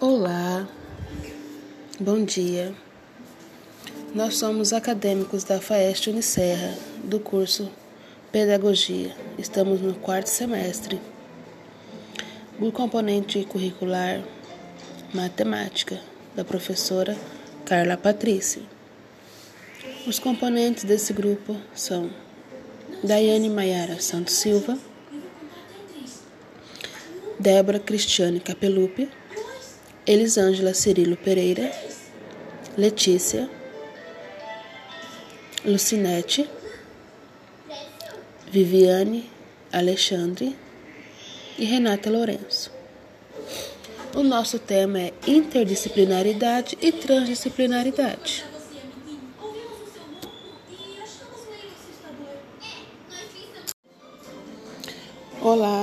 Olá, bom dia. Nós somos acadêmicos da FAEST Unicerra, do curso Pedagogia. Estamos no quarto semestre. O componente curricular Matemática, da professora Carla Patrícia. Os componentes desse grupo são Daiane Maiara Santos Silva, Débora Cristiane Capelupi, Elisângela Cirilo Pereira, Letícia, Lucinete, Viviane Alexandre e Renata Lourenço. O nosso tema é interdisciplinaridade e transdisciplinaridade. Olá,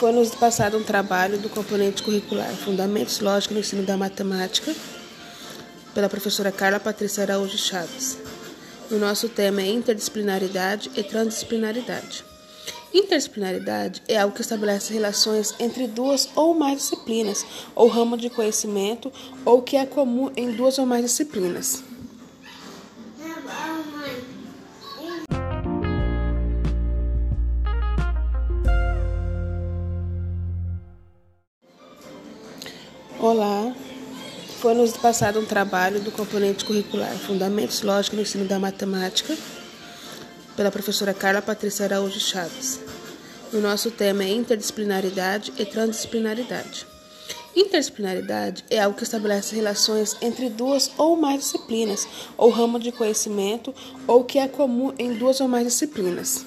foi nos passado um trabalho do componente curricular Fundamentos Lógicos no Ensino da Matemática, pela professora Carla Patrícia Araújo Chaves. O nosso tema é interdisciplinaridade e transdisciplinaridade. Interdisciplinaridade é algo que estabelece relações entre duas ou mais disciplinas, ou ramo de conhecimento, ou que é comum em duas ou mais disciplinas. Olá, foi nos passado um trabalho do componente curricular Fundamentos Lógicos no Ensino da Matemática, pela professora Carla Patrícia Araújo Chaves. O nosso tema é interdisciplinaridade e transdisciplinaridade. Interdisciplinaridade é algo que estabelece relações entre duas ou mais disciplinas, ou ramo de conhecimento, ou que é comum em duas ou mais disciplinas.